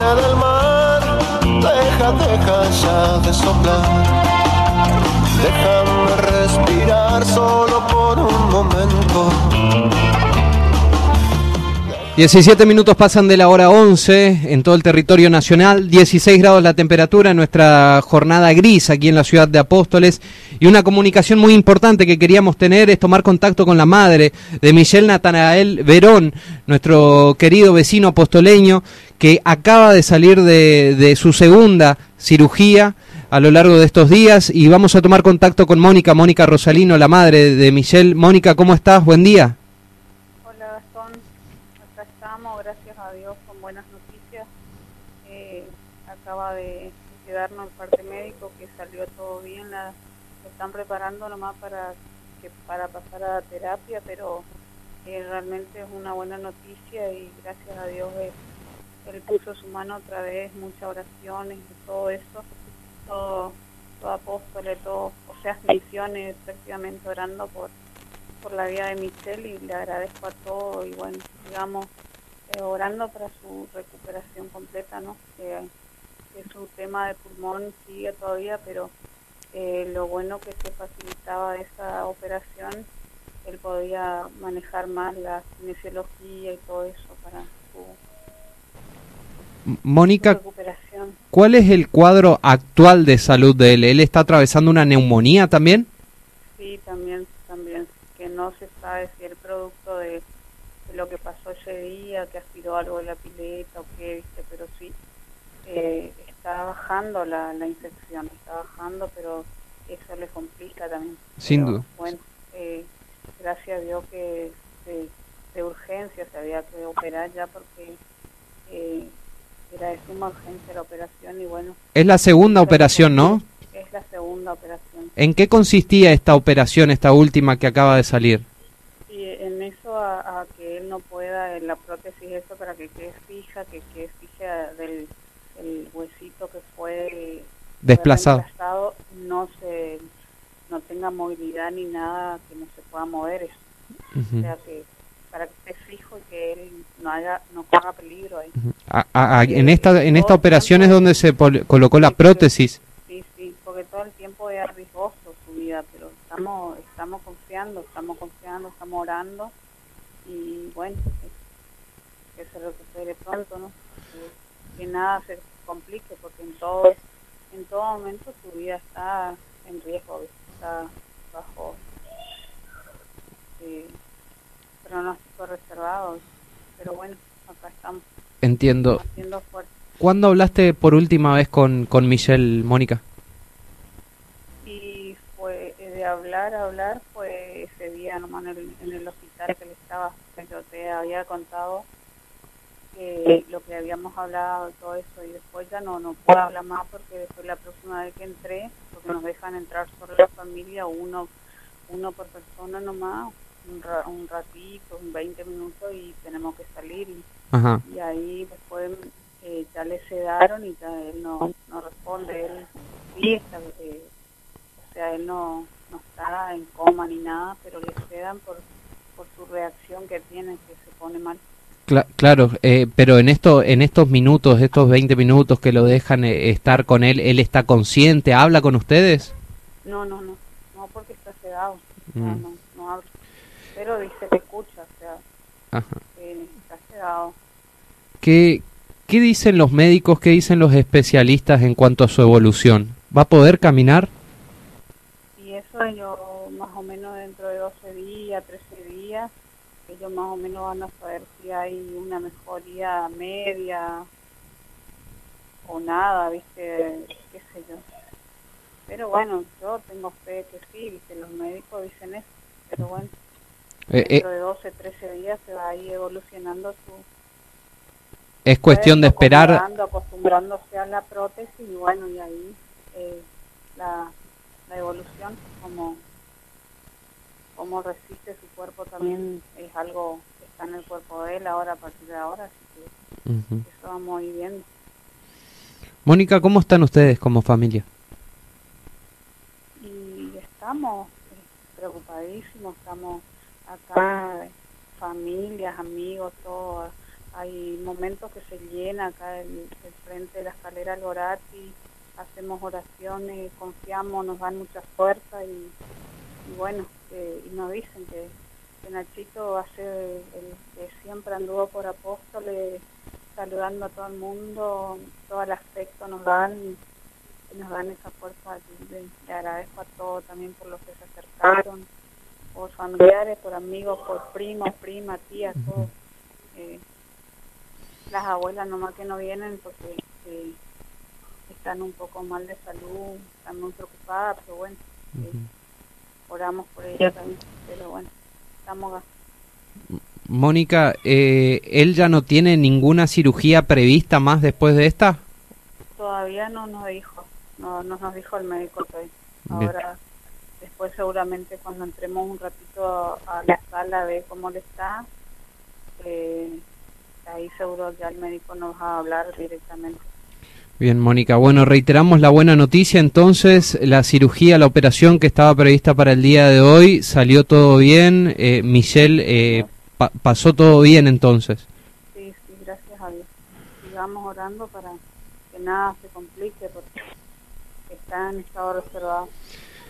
del mar, deja, deja ya de soplar. Déjame respirar solo por un momento. 17 minutos pasan de la hora 11 en todo el territorio nacional, 16 grados la temperatura en nuestra jornada gris aquí en la ciudad de Apóstoles y una comunicación muy importante que queríamos tener es tomar contacto con la madre de Michelle Natanael Verón, nuestro querido vecino apostoleño que acaba de salir de, de su segunda cirugía a lo largo de estos días y vamos a tomar contacto con Mónica, Mónica Rosalino, la madre de Michelle. Mónica, ¿cómo estás? Buen día. Hola Gastón, acá estamos, gracias a Dios, con buenas noticias. Eh, acaba de quedarnos el parte médico que salió todo bien, la, están preparando nomás para, que, para pasar a terapia, pero eh, realmente es una buena noticia y gracias a Dios él, él puso su mano otra vez, muchas oraciones y todo eso todo, todo todo, o sea, misiones, efectivamente orando por, por la vida de Michelle y le agradezco a todos y bueno, digamos, eh, orando para su recuperación completa, ¿no? Que, su tema de pulmón sigue todavía, pero eh, lo bueno que se facilitaba esa operación, él podía manejar más la kinesiología y todo eso para su Mónica, ¿cuál es el cuadro actual de salud de él? ¿Él está atravesando una neumonía también? Sí, también, también. Que no se sabe si el producto de, lo que pasó ese día, que aspiró algo de la pileta o qué, ¿viste? pero sí, eh, está bajando la, la infección, está bajando, pero eso le complica también. Sin duda. Bueno, eh, gracias a Dios que de, de, urgencia se había que operar ya porque... Eh, era de suma urgencia la operación y bueno. Es la segunda operación, ¿no? Es la segunda operación. ¿En qué consistía esta operación, esta última que acaba de salir? Y en eso a, que él no pueda, en la prótesis, eso para que quede fija, que quede fija del el huesito que fue desplazado. no se no tenga movilidad ni nada que no se pueda mover eso. O sea que para que esté fijo y que él no haya no corra peligro ahí. en esta en esta operación es donde se colocó la prótesis. Sí, sí, porque todo el tiempo es riesgoso su vida, pero estamos estamos confiando, estamos confiando, estamos orando y bueno, que, se recupere pronto, ¿no? Que, nada se complique porque en todo en todo momento su vida está en riesgo, está bajo eh, pronóstico reservado, pero bueno, acá estamos. Entiendo. ¿Cuándo hablaste por última vez con, con Michelle, Mónica? Y fue eh, de hablar, hablar, fue ese día nomás en el, en el hospital que le estaba, que yo te había contado que lo que habíamos hablado, todo eso, y después ya no, no puedo hablar más porque después la próxima vez que entré, porque nos dejan entrar solo la familia, uno, uno por persona nomás, un, ratito, un 20 minutos y tenemos que salir. Y, ahí después eh, ya le sedaron y ya él no, no responde. Él sí está, eh, o sea, él no, no está en coma ni nada, pero le sedan por, por su reacción que tiene, que se pone mal. Claro, eh, pero en esto, en estos minutos, estos 20 minutos que lo dejan estar con él, ¿él está consciente? ¿Habla con ustedes? No, no, no, no porque está sedado, no, mm. no, no habla pero dice que escucha, o sea, está quedado. ¿Qué, ¿Qué dicen los médicos, qué dicen los especialistas en cuanto a su evolución? ¿Va a poder caminar? Y eso yo más o menos dentro de 12 días, 13 días, más o menos van a saber si hay una mejoría media o nada, ¿viste? ¿Qué sé yo? Pero bueno, yo tengo fe que sí, ¿viste? Los médicos dicen eso, pero bueno. Eh, Dentro de 12, 13 días se va a ir evolucionando su... Es cuestión de esperar... Acostumbrándose a la prótesis y bueno, y ahí eh, la, la evolución, como, como resiste su cuerpo también es algo que está en el cuerpo de él ahora a partir de ahora, así que eso vamos a ir viendo. Mónica, ¿cómo están ustedes como familia? Y estamos eh, preocupadísimos, estamos acá, familias, amigos, todos hay momentos que se llena acá el, el frente de la escalera Lorati, hacemos oraciones, confiamos, nos dan mucha fuerza y, bueno, eh, y nos dicen que, que Nachito va a ser el que siempre anduvo por apóstoles, saludando a todo el mundo, todo el afecto nos dan y nos dan esa fuerza. Le, agradezco a todos también por los que se acercaron, por familiares, por amigos, por primos, primas, tías, todos. Eh, las abuelas nomás que no vienen porque eh, están un poco mal de salud, están muy preocupadas, pero bueno, eh, oramos por ellas también, pero bueno, estamos acá. Mónica, eh, ¿él ya no tiene ninguna cirugía prevista más después de esta? Todavía no nos dijo, no, no nos dijo el médico todavía. Ahora, después seguramente cuando entremos un ratito a la sala a ver cómo le está, eh, ahí seguro ya el médico nos va a hablar directamente. Bien, Mónica. Bueno, reiteramos la buena noticia. Entonces, la cirugía, la operación que estaba prevista para el día de hoy, salió todo bien. Eh, Michelle, eh, pa pasó todo bien entonces. Sí, sí, gracias a Dios. Sigamos orando para que nada se complique porque está en estado reservado.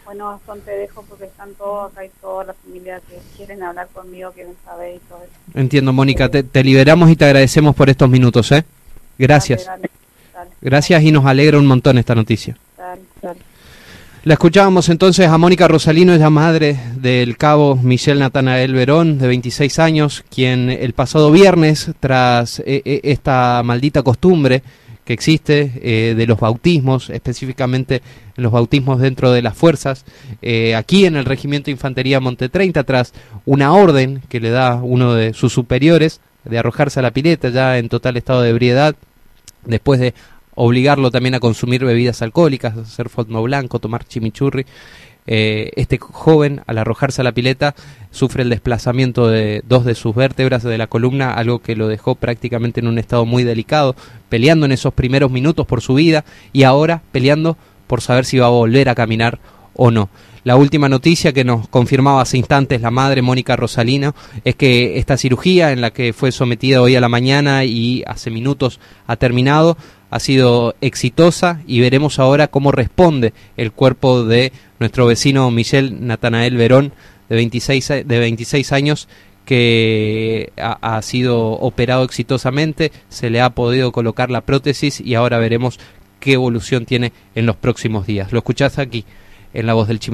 Bueno, son te dejo porque están todos acá y toda la familia que quieren hablar conmigo, quieren saber y todo eso. Entiendo, Mónica. Te, te liberamos y te agradecemos por estos minutos, ¿eh? Gracias. Dale, Gracias y nos alegra un montón esta noticia. La escuchábamos entonces a Mónica Rosalino, ella madre del cabo Michelle Natanael Verón, de 26 años, quien el pasado viernes, tras eh, eh, esta maldita costumbre que existe eh, de los bautismos, específicamente los bautismos dentro de las fuerzas, eh, aquí en el Regimiento de Infantería Monte 30, tras una orden que le da uno de sus superiores de arrojarse a la pileta ya en total estado de ebriedad, después de obligarlo también a consumir bebidas alcohólicas, hacer fondo blanco, tomar chimichurri. Eh, este joven, al arrojarse a la pileta, sufre el desplazamiento de dos de sus vértebras de la columna, algo que lo dejó prácticamente en un estado muy delicado, peleando en esos primeros minutos por su vida y ahora peleando por saber si va a volver a caminar o no. La última noticia que nos confirmaba hace instantes la madre Mónica Rosalino es que esta cirugía en la que fue sometida hoy a la mañana y hace minutos ha terminado ha sido exitosa y veremos ahora cómo responde el cuerpo de nuestro vecino Michel Natanael Verón de 26, de 26 años que ha, sido operado exitosamente, se le ha podido colocar la prótesis y ahora veremos qué evolución tiene en los próximos días. Lo escuchás aquí en la voz del Chimi